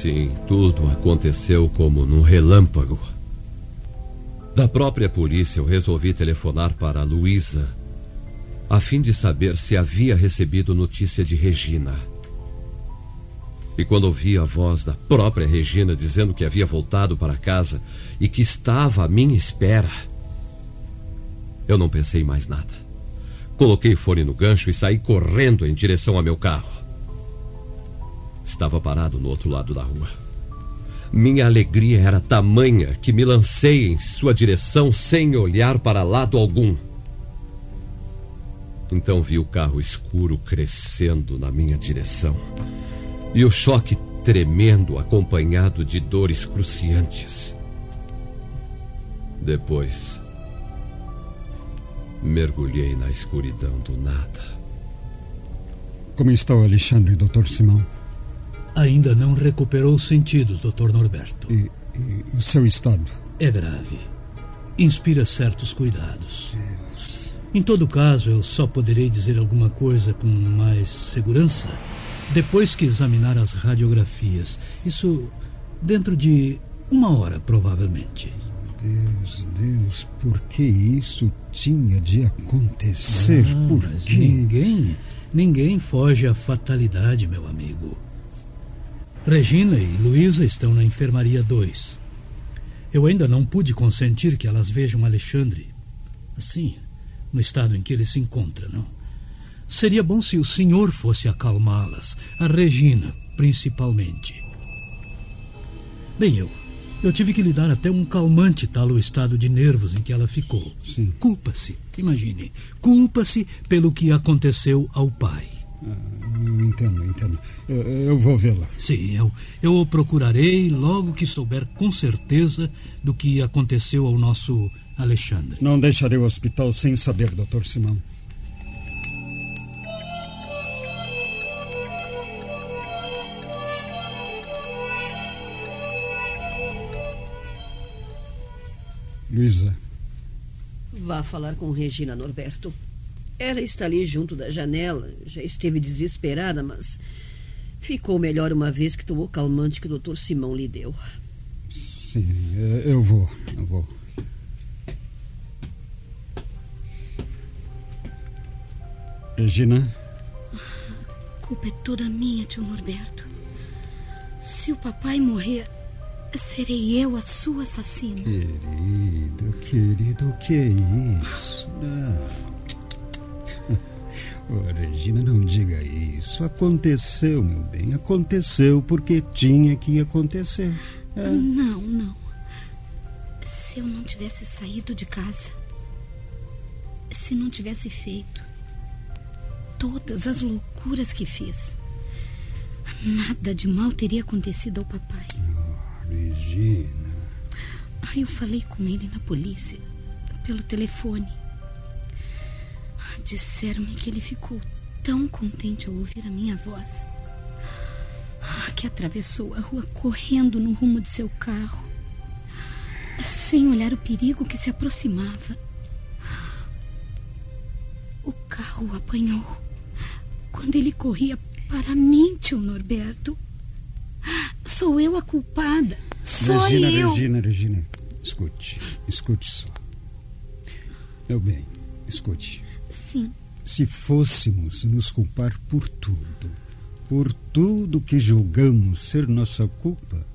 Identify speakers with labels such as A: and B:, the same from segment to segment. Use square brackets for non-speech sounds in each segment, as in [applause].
A: Sim, tudo aconteceu como num relâmpago. Da própria polícia, eu resolvi telefonar para Luísa, a fim de saber se havia recebido notícia de Regina. E quando ouvi a voz da própria Regina dizendo que havia voltado para casa e que estava à minha espera, eu não pensei mais nada. Coloquei o fone no gancho e saí correndo em direção ao meu carro. Estava parado no outro lado da rua. Minha alegria era tamanha que me lancei em sua direção sem olhar para lado algum. Então vi o carro escuro crescendo na minha direção e o choque tremendo acompanhado de dores cruciantes. Depois, mergulhei na escuridão do nada.
B: Como está o Alexandre, doutor Simão?
C: Ainda não recuperou os sentidos, Dr. Norberto.
B: E, e o seu estado?
C: É grave. Inspira certos cuidados. Em todo caso, eu só poderei dizer alguma coisa com mais segurança depois que examinar as radiografias. Isso dentro de uma hora, provavelmente.
B: Deus, Deus, por que isso tinha de acontecer?
C: Ah,
B: por quê?
C: ninguém, ninguém foge à fatalidade, meu amigo. Regina e Luísa estão na enfermaria 2. Eu ainda não pude consentir que elas vejam Alexandre. Assim, no estado em que ele se encontra, não? Seria bom se o senhor fosse acalmá-las, a Regina, principalmente. Bem, eu. Eu tive que lhe dar até um calmante tal o estado de nervos em que ela ficou. Culpa-se, imagine. Culpa-se pelo que aconteceu ao pai.
B: Ah, entendo, entendo. Eu, eu vou vê-la.
C: Sim, eu, eu o procurarei logo que souber com certeza do que aconteceu ao nosso Alexandre.
B: Não deixarei o hospital sem saber, doutor Simão. Luísa,
D: Vá falar com Regina Norberto. Ela está ali junto da janela. Já esteve desesperada, mas ficou melhor uma vez que tomou o calmante que o doutor Simão lhe deu.
B: sim, eh, eu vou, eu vou. Regina,
E: A culpa é toda minha, tio Norberto. Se o papai morrer, serei eu a sua assassina.
B: querido, querido, o que é isso? Não. Ô, Regina, não diga isso. Aconteceu, meu bem. Aconteceu porque tinha que acontecer. É.
E: Não, não. Se eu não tivesse saído de casa, se não tivesse feito todas as loucuras que fiz, nada de mal teria acontecido ao papai.
B: Regina.
E: Aí eu falei com ele na polícia, pelo telefone. Ah, Disseram-me que ele ficou tão contente ao ouvir a minha voz ah, que atravessou a rua correndo no rumo de seu carro, sem olhar o perigo que se aproximava. O carro o apanhou quando ele corria para mim, tio Norberto. Sou eu a culpada. Só
B: Regina,
E: eu.
B: Regina, Regina. Escute, escute só. Meu bem, escute.
E: Sim.
B: Se fôssemos nos culpar por tudo, por tudo que julgamos ser nossa culpa,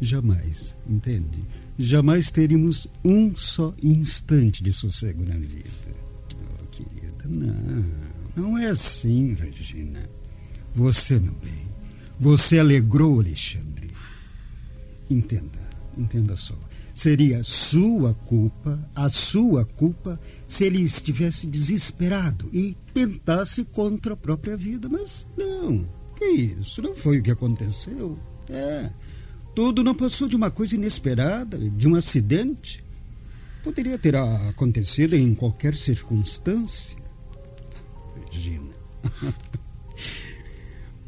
B: jamais, entende? Jamais teríamos um só instante de sossego na vida. Oh, querida, não. não é assim, Regina. Você, meu bem, você alegrou Alexandre. Entenda, entenda só. Seria sua culpa, a sua culpa, se ele estivesse desesperado e tentasse contra a própria vida. Mas não, que isso? Não foi o que aconteceu. É. Tudo não passou de uma coisa inesperada, de um acidente. Poderia ter acontecido em qualquer circunstância. Regina. [laughs]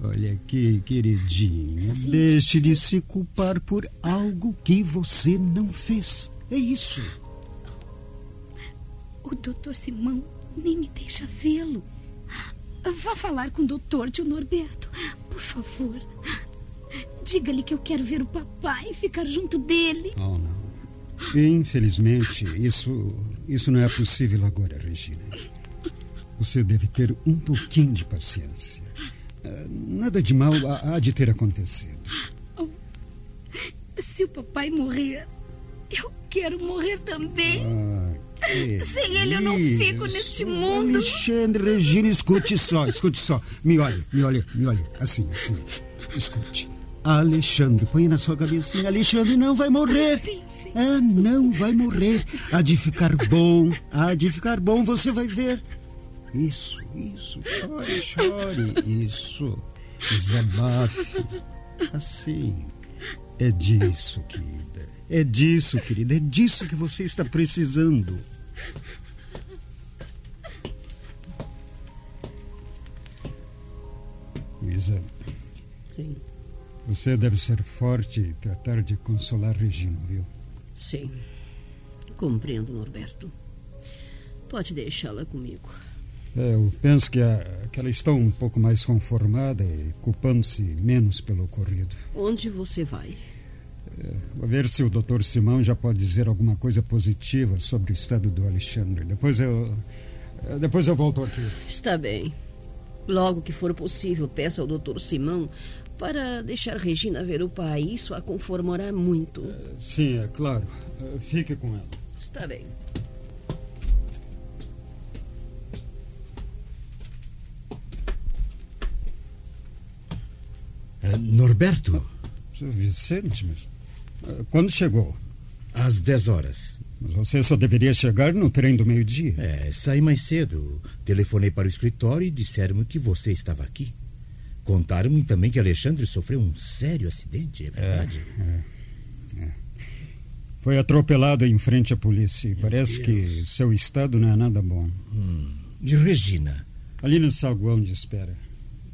B: Olha aqui, queridinha. Sim, deixe de se culpar por algo que você não fez. É isso.
E: O doutor Simão nem me deixa vê-lo. Vá falar com o doutor, tio Norberto. Por favor. Diga-lhe que eu quero ver o papai e ficar junto dele.
B: Oh, não. Infelizmente, isso, isso não é possível agora, Regina. Você deve ter um pouquinho de paciência. Ah, nada de mal há de ter acontecido. Oh,
E: se o papai morrer, eu quero morrer também. Ah, Sem ele eu não fico neste mundo.
B: Alexandre, Regina, escute só, escute só. Me olhe, me olhe, me olhe. Assim, assim. Escute. Alexandre, põe na sua cabecinha. Alexandre não vai morrer. Sim, sim. Ah, não vai morrer. Há de ficar bom, há de ficar bom, você vai ver. Isso, isso. Chore, chore. Isso. Desabafe. Assim. É disso, querida. É disso, querida. É disso que você está precisando. Luísa.
D: Sim.
B: Você deve ser forte e tratar de consolar Regina, viu?
D: Sim. Compreendo, Norberto. Pode deixá-la comigo.
B: É, eu penso que, a, que ela está um pouco mais conformada e culpando-se menos pelo ocorrido.
D: Onde você vai?
B: É, vou ver se o Dr. Simão já pode dizer alguma coisa positiva sobre o estado do Alexandre. Depois eu. É, depois eu volto aqui.
D: Está bem. Logo que for possível, peça ao Dr. Simão para deixar Regina ver o pai. Isso a conformará muito. É,
B: sim, é claro. Fique com ela.
D: Está bem.
F: Norberto?
B: Seu Vicente, mas. É, quando chegou?
F: Às 10 horas.
B: Mas você só deveria chegar no trem do meio-dia.
F: É, saí mais cedo. Telefonei para o escritório e disseram que você estava aqui. Contaram-me também que Alexandre sofreu um sério acidente, é verdade?
B: É, é, é. Foi atropelado em frente à polícia. Meu Parece Deus. que seu estado não é nada bom.
F: Hum. E Regina?
B: Ali no saguão de espera.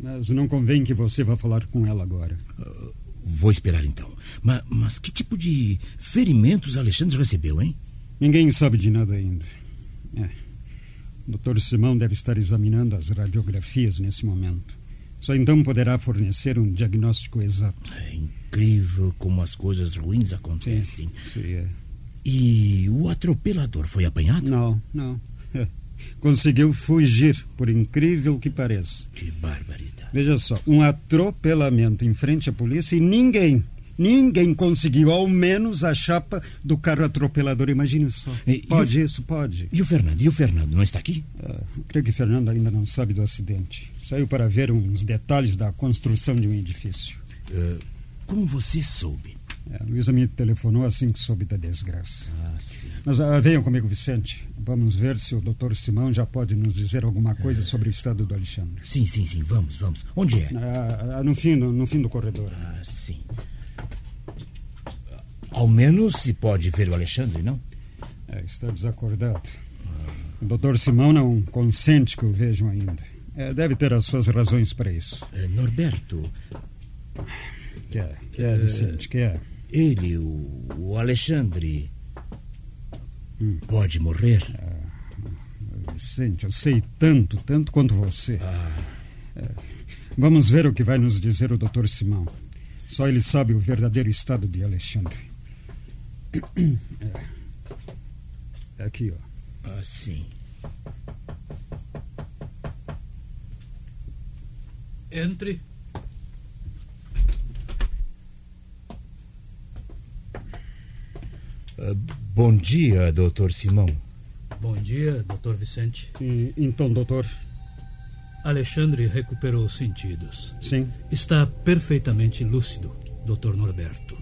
B: Mas não convém que você vá falar com ela agora.
F: Uh, vou esperar então. Mas, mas que tipo de ferimentos Alexandre recebeu, hein?
B: Ninguém sabe de nada ainda. É. O doutor Simão deve estar examinando as radiografias nesse momento. Só então poderá fornecer um diagnóstico exato.
F: É incrível como as coisas ruins acontecem.
B: Sim, sim é.
F: E o atropelador foi apanhado?
B: Não, não. Conseguiu fugir, por incrível que pareça.
F: Que barbaridade.
B: Veja só, um atropelamento em frente à polícia e ninguém, ninguém conseguiu ao menos a chapa do carro atropelador. Imagine só. E, pode e o, isso, pode.
F: E o Fernando? E o Fernando não está aqui?
B: Uh, creio que o Fernando ainda não sabe do acidente. Saiu para ver uns detalhes da construção de um edifício.
F: Uh, como você soube?
B: É, a Luísa me telefonou assim que soube da desgraça.
F: Ah, sim.
B: Mas uh, venham comigo, Vicente. Vamos ver se o doutor Simão já pode nos dizer alguma coisa sobre o estado do Alexandre.
F: Sim, sim, sim. Vamos, vamos. Onde é?
B: Uh, no, fim, no, no fim do corredor.
F: Ah, sim. Ao menos se pode ver o Alexandre, não?
B: É, está desacordado. O doutor Simão não consente que o vejam ainda. É, deve ter as suas razões para isso.
F: É, Norberto.
B: Que é, que é, Vicente, que é?
F: Ele, o, o Alexandre, hum. pode morrer?
B: Ah, Vicente, eu sei tanto, tanto quanto você.
F: Ah.
B: É, vamos ver o que vai nos dizer o Dr. Simão. Só ele sabe o verdadeiro estado de Alexandre. É, aqui, ó.
F: Ah, sim.
C: Entre.
F: Bom dia, doutor Simão.
C: Bom dia, doutor Vicente.
B: E, então, doutor,
C: Alexandre recuperou os sentidos.
B: Sim.
C: Está perfeitamente lúcido, Dr. Norberto.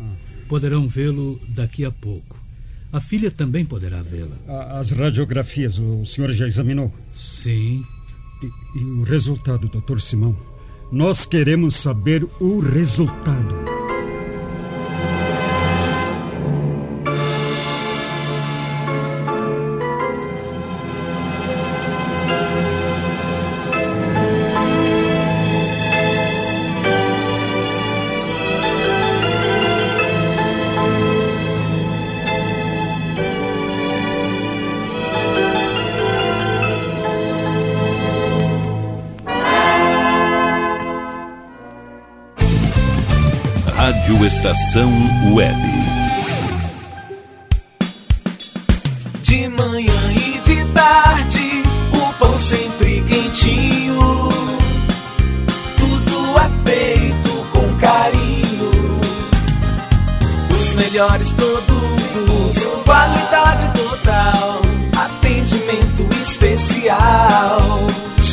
C: Poderão vê-lo daqui a pouco. A filha também poderá vê-la.
B: As radiografias o senhor já examinou?
C: Sim.
B: E, e o resultado, doutor Simão? Nós queremos saber o resultado.
G: Estação Web.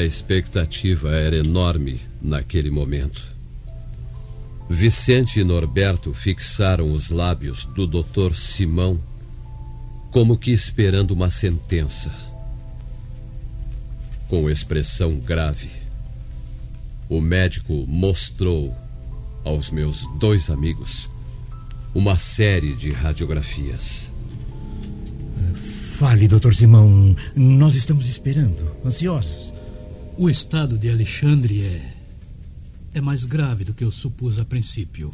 A: A expectativa era enorme naquele momento. Vicente e Norberto fixaram os lábios do doutor Simão, como que esperando uma sentença. Com expressão grave, o médico mostrou aos meus dois amigos uma série de radiografias.
F: Fale, doutor Simão. Nós estamos esperando, ansiosos.
C: O estado de Alexandre é. é mais grave do que eu supus a princípio.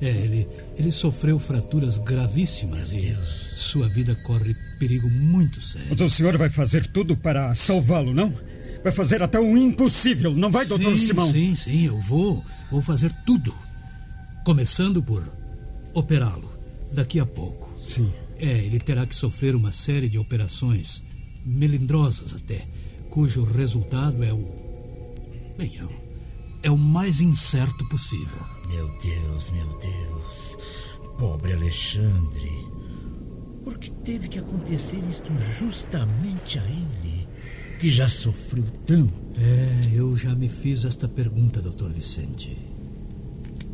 C: É, ele, ele sofreu fraturas gravíssimas e sua vida corre perigo muito sério.
B: Mas o senhor vai fazer tudo para salvá-lo, não? Vai fazer até o impossível, não vai, doutor
C: sim,
B: Simão?
C: Sim, sim, eu vou. Vou fazer tudo. Começando por operá-lo daqui a pouco.
B: Sim.
C: É, ele terá que sofrer uma série de operações, melindrosas até, cujo resultado é o. Bem, é o, é o mais incerto possível.
F: Meu Deus, meu Deus. Pobre Alexandre. Por que teve que acontecer isto justamente a ele, que já sofreu tanto?
C: É, eu já me fiz esta pergunta, doutor Vicente.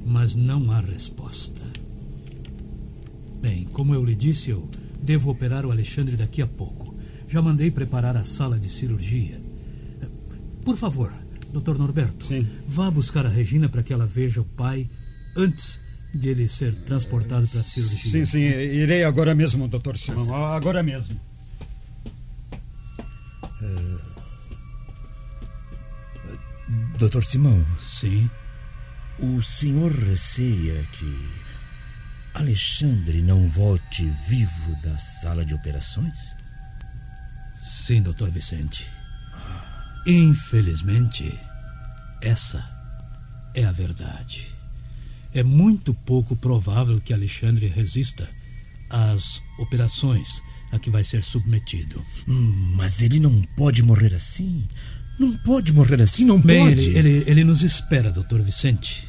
C: Mas não há resposta. Bem, como eu lhe disse, eu devo operar o Alexandre daqui a pouco. Já mandei preparar a sala de cirurgia. Por favor, doutor Norberto,
B: Sim.
C: vá buscar a Regina para que ela veja o pai antes de ele ser transportado para a cirurgia.
B: Sim, sim, irei agora mesmo, doutor Simão. Agora mesmo.
F: Doutor Simão,
C: Sim.
F: o senhor receia que Alexandre não volte vivo da sala de operações?
C: Sim, doutor Vicente. Infelizmente, essa é a verdade. É muito pouco provável que Alexandre resista às operações a que vai ser submetido.
F: Hum, mas ele não pode morrer assim. Não pode morrer assim, não
C: Bem,
F: pode.
C: ele, ele, ele nos espera, doutor Vicente.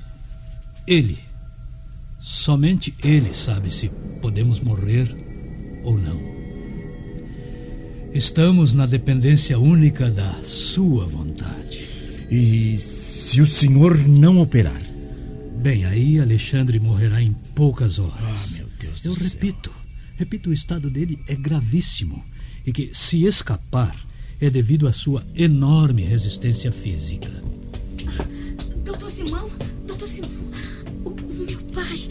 C: Ele, somente ele sabe se podemos morrer ou não. Estamos na dependência única da sua vontade.
F: E se o senhor não operar?
C: Bem, aí Alexandre morrerá em poucas horas.
F: Ah, meu Deus do
C: Eu
F: céu.
C: repito, repito, o estado dele é gravíssimo e que, se escapar, é devido à sua enorme resistência física.
E: Doutor Simão, doutor Simão, o meu pai,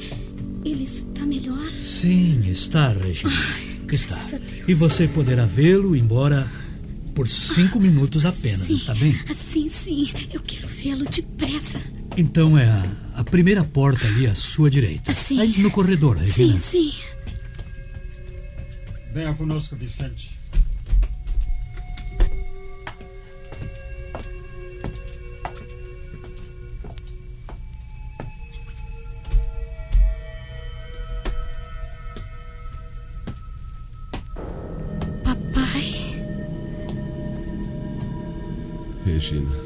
E: ele está melhor?
C: Sim, está, Regina. está.
E: Deus.
C: E você poderá vê-lo, embora por cinco minutos apenas,
E: Sim.
C: está bem?
E: Ah, Sim, sim, eu quero vê-lo depressa.
C: Então é a, a primeira porta ali à sua direita.
E: Sim.
C: Aí no corredor, Regina.
E: Sim, sim.
B: Venha conosco, Vicente.
A: Regina.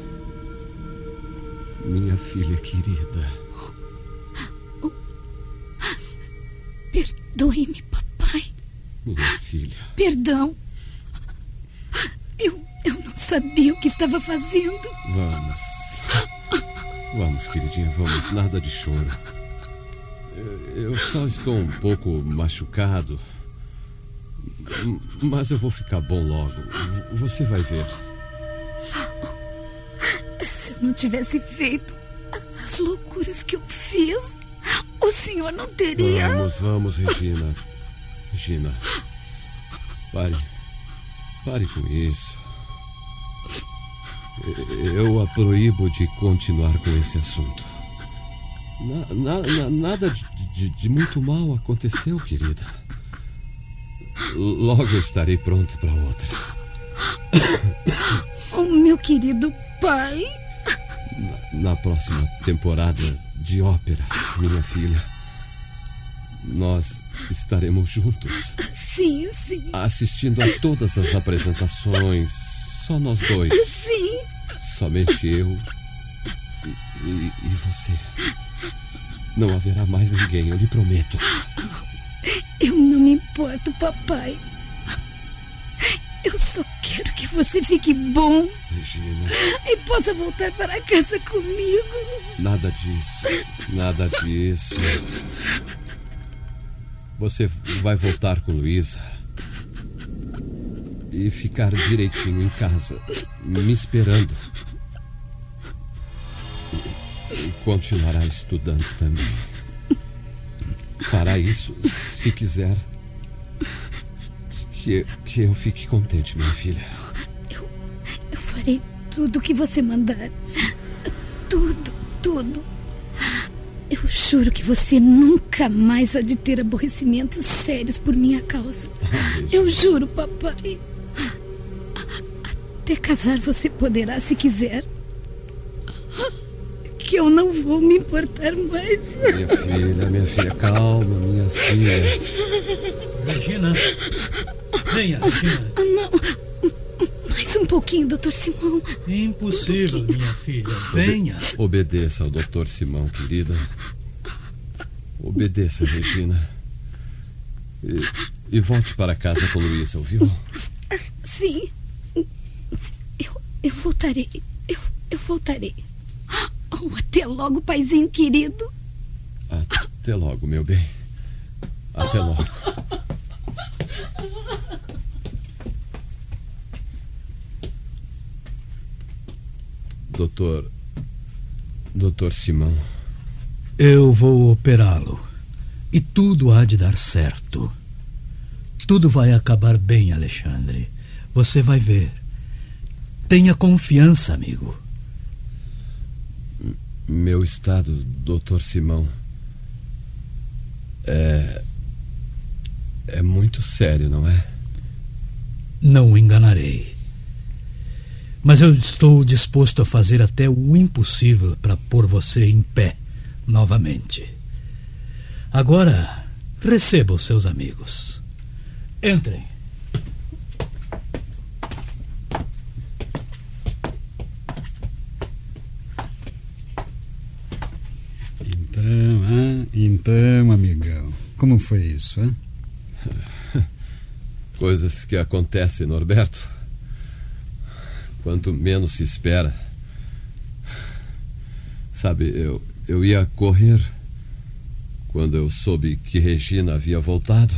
A: Minha filha querida.
E: perdoe-me, papai.
A: Minha filha.
E: Perdão. Eu, eu não sabia o que estava fazendo.
A: Vamos. Vamos, queridinha, vamos. Nada de choro. Eu- só estou um pouco machucado. Mas eu vou ficar bom logo. Você vai ver.
E: Não tivesse feito as loucuras que eu fiz, o senhor não teria.
A: Vamos, vamos, Regina. Regina. Pare. Pare com isso. Eu a proíbo de continuar com esse assunto. Na- na- na- nada de, de- de muito mal aconteceu, querida. Logo estarei pronto para outra. [coughs]
E: O meu querido pai.
A: Na próxima temporada de ópera, minha filha, nós estaremos juntos.
E: Sim, sim,
A: assistindo a todas as apresentações. Só nós dois.
E: sim.
A: Somente eu e, e- e você. Não haverá mais ninguém, eu lhe prometo.
E: Eu não me importo, papai. Eu só quero que você fique bom
A: Regina,
E: e possa voltar para casa comigo.
A: nada disso. Nada disso. Você vai voltar com Luísa e ficar direitinho em casa, me esperando. E, continuará estudando também. Fará isso se quiser. Que, que eu fique contente, minha filha.
E: Eu farei tudo o que você mandar. Tudo, tudo. Eu juro que você nunca mais há de ter aborrecimentos sérios por minha causa. Eu juro, papai. Até casar você poderá se quiser. Que eu não vou me importar mais.
A: Minha filha, minha filha, calma, minha filha.
C: Regina. Venha, Regina.
E: Ah, não. Mais um pouquinho, doutor Simão.
C: Impossível, minha filha. Venha.
A: Obe obedeça ao doutor Simão, querida. Obedeça, Regina. E, e, volte para casa com Luísa, ouviu?
E: Sim. Eu, eu voltarei. Eu, eu voltarei. Oh, até logo, paizinho querido.
A: Até logo, meu bem. Até logo. [laughs] Doutor. Doutor Simão.
C: Eu vou operá-lo. E tudo há de dar certo. Tudo vai acabar bem, Alexandre. Você vai ver. Tenha confiança, amigo.
A: Meu estado, doutor Simão. É. É muito sério, não é?
C: Não o enganarei. Mas eu estou disposto a fazer até o impossível para pôr você em pé novamente. Agora, receba os seus amigos. Entrem.
B: Então, ah, então, amigão, como foi isso, hein? [laughs]
A: Coisas que acontecem, Norberto quanto menos se espera. Sabe, eu, eu ia correr quando eu soube que Regina havia voltado.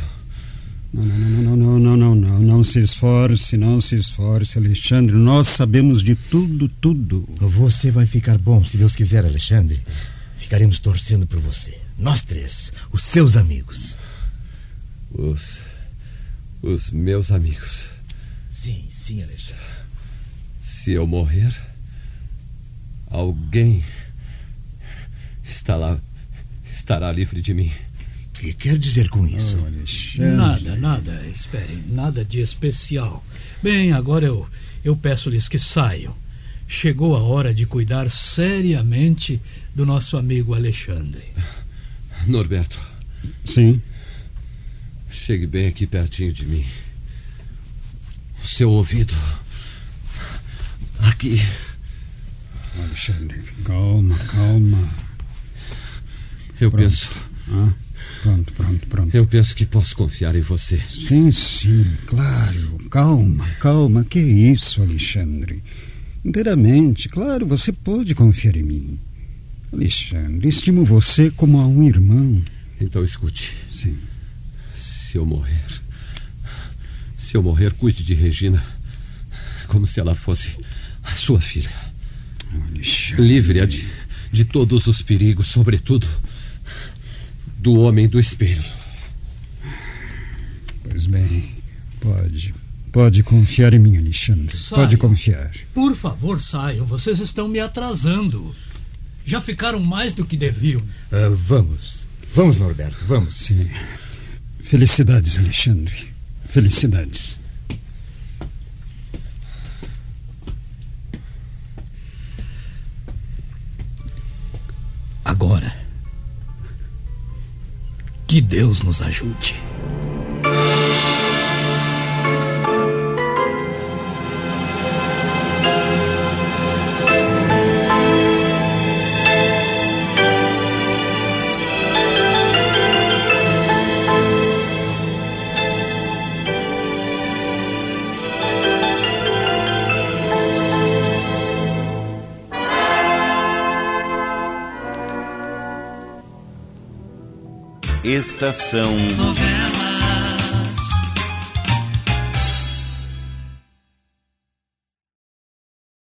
B: Não, não, não, não, não, não, não, não se esforce, não se esforce, Alexandre. Nós sabemos de tudo, tudo.
F: Você vai ficar bom, se Deus quiser, Alexandre. Ficaremos torcendo por você. Nós três, os seus amigos.
A: Os. Os meus amigos.
F: Sim, sim, Alexandre.
A: Se eu morrer, alguém está lá, estará livre de mim.
F: O que quer dizer com isso?
C: Oh, nada, nada. Esperem, nada de especial. Bem, agora eu, eu peço-lhes que saiam. Chegou a hora de cuidar seriamente do nosso amigo Alexandre.
A: Norberto.
B: Sim.
A: Chegue bem aqui pertinho de mim. O seu ouvido Aqui.
B: Alexandre, calma, calma.
A: Eu pronto. penso.
B: Ah, pronto, pronto, pronto.
A: Eu penso que posso confiar em você.
B: Sim, sim, claro. Calma, calma. Que isso, Alexandre? Inteiramente, claro, você pode confiar em mim. Alexandre, estimo você como a um irmão.
A: Então escute.
B: Sim.
A: Se eu morrer. Se eu morrer, cuide de Regina. Como se ela fosse a sua filha. Livre-a de, de todos os perigos, sobretudo do homem do espelho.
B: Pois bem, pode. Pode confiar em mim, Alexandre. Saiam. Pode confiar.
C: Por favor, saiam. Vocês estão me atrasando. Já ficaram mais do que deviam.
F: Uh, vamos. Vamos, Norberto, vamos.
B: Sim. Felicidades, Alexandre. Felicidades.
C: Agora, que Deus nos ajude.
G: Estação Novela.